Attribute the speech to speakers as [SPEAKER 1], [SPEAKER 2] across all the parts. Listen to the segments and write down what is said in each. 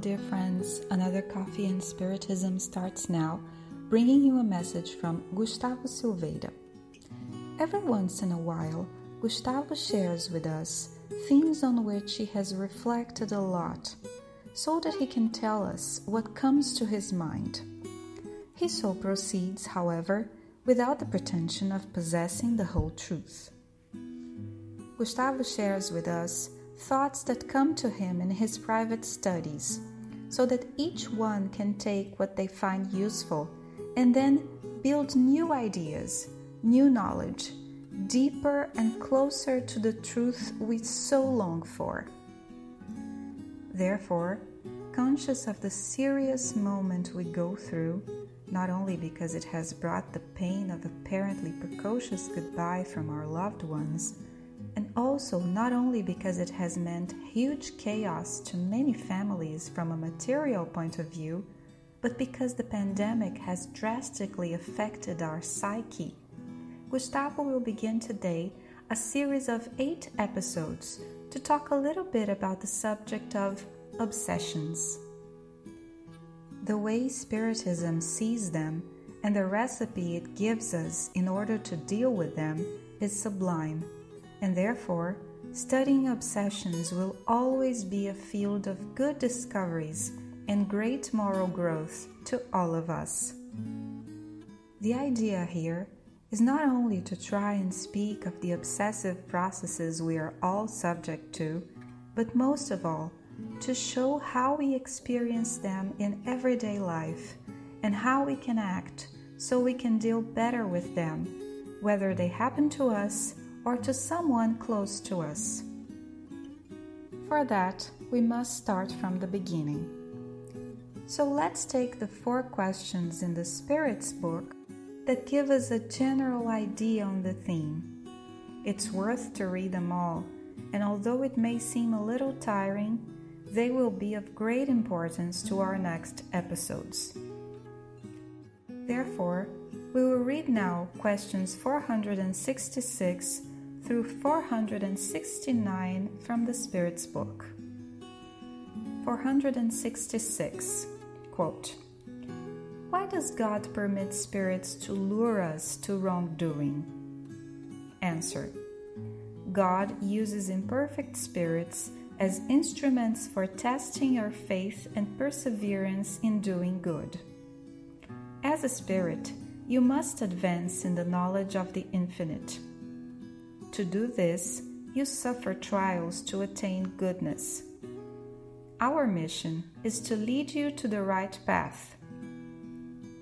[SPEAKER 1] Dear friends. Another Coffee and Spiritism starts now, bringing you a message from Gustavo Silveira. Every once in a while, Gustavo shares with us themes on which he has reflected a lot, so that he can tell us what comes to his mind. He so proceeds, however, without the pretension of possessing the whole truth. Gustavo shares with us thoughts that come to him in his private studies, so that each one can take what they find useful and then build new ideas, new knowledge, deeper and closer to the truth we so long for. Therefore, conscious of the serious moment we go through, not only because it has brought the pain of apparently precocious goodbye from our loved ones, and also not only because it has meant huge chaos to many families from a material point of view, but because the pandemic has drastically affected our psyche. Gustavo will begin today a series of eight episodes to talk a little bit about the subject of obsessions. The way Spiritism sees them and the recipe it gives us in order to deal with them is sublime and therefore, studying obsessions will always be a field of good discoveries and great moral growth to all of us. The idea here is not only to try and speak of the obsessive processes we are all subject to, but most of all, to show how we experience them in everyday life and how we can act so we can deal better with them, whether they happen to us or to someone close to us. For that, we must start from the beginning. So let's take the four questions in the Spirit's book that give us a general idea on the theme. It's worth to read them all, and although it may seem a little tiring, they will be of great importance to our next episodes. Therefore, we will read now questions 466 through 469 from the Spirit's book. 466 quote, Why does God permit spirits to lure us to wrongdoing? Answer God uses imperfect spirits as instruments for testing our faith and perseverance in doing good. As a spirit, you must advance in the knowledge of the infinite. To do this, you suffer trials to attain goodness. Our mission is to lead you to the right path.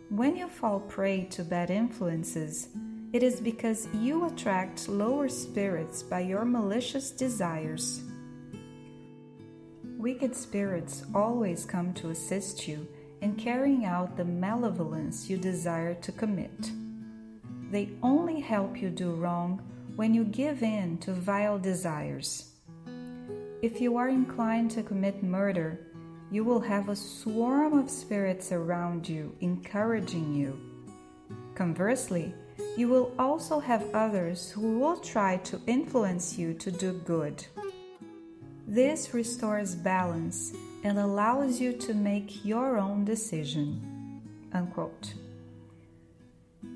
[SPEAKER 1] When you fall prey to bad influences, it is because you attract lower spirits by your malicious desires. Wicked spirits always come to assist you in carrying out the malevolence you desire to commit. They only help you do wrong when you give in to vile desires. If you are inclined to commit murder, you will have a swarm of spirits around you encouraging you. Conversely, you will also have others who will try to influence you to do good. This restores balance and allows you to make your own decision. Unquote.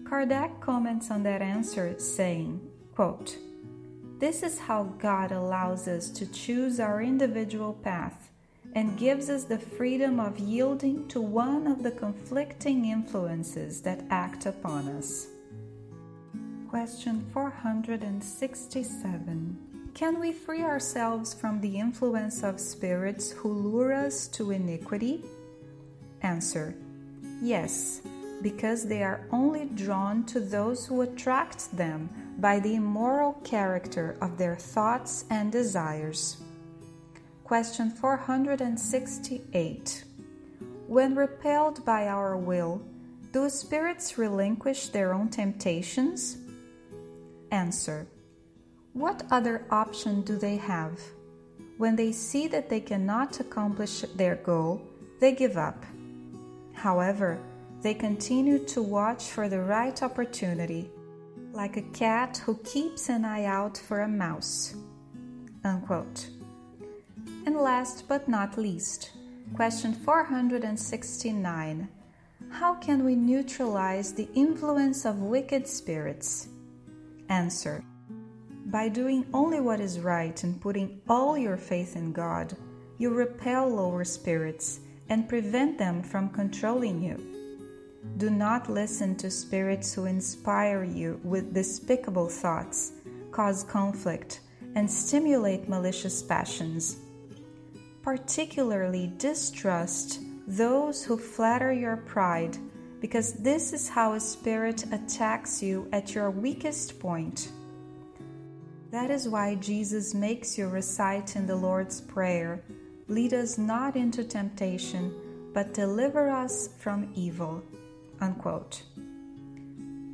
[SPEAKER 1] Kardec comments on that answer saying, Quote, this is how God allows us to choose our individual path and gives us the freedom of yielding to one of the conflicting influences that act upon us. Question 467 Can we free ourselves from the influence of spirits who lure us to iniquity? Answer Yes, because they are only drawn to those who attract them by the immoral character of their thoughts and desires. Question 468. When repelled by our will, do spirits relinquish their own temptations? Answer. What other option do they have? When they see that they cannot accomplish their goal, they give up. However, they continue to watch for the right opportunity like a cat who keeps an eye out for a mouse. Unquote. And last but not least, Question 469 How can we neutralize the influence of wicked spirits? Answer By doing only what is right and putting all your faith in God, you repel lower spirits and prevent them from controlling you. Do not listen to spirits who inspire you with despicable thoughts, cause conflict, and stimulate malicious passions. Particularly distrust those who flatter your pride, because this is how a spirit attacks you at your weakest point. That is why Jesus makes you recite in the Lord's Prayer Lead us not into temptation, but deliver us from evil. Unquote.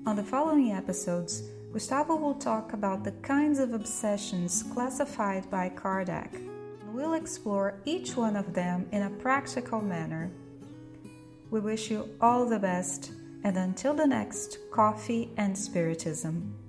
[SPEAKER 1] On the following episodes, Gustavo will talk about the kinds of obsessions classified by Kardec. We'll explore each one of them in a practical manner. We wish you all the best, and until the next Coffee and Spiritism.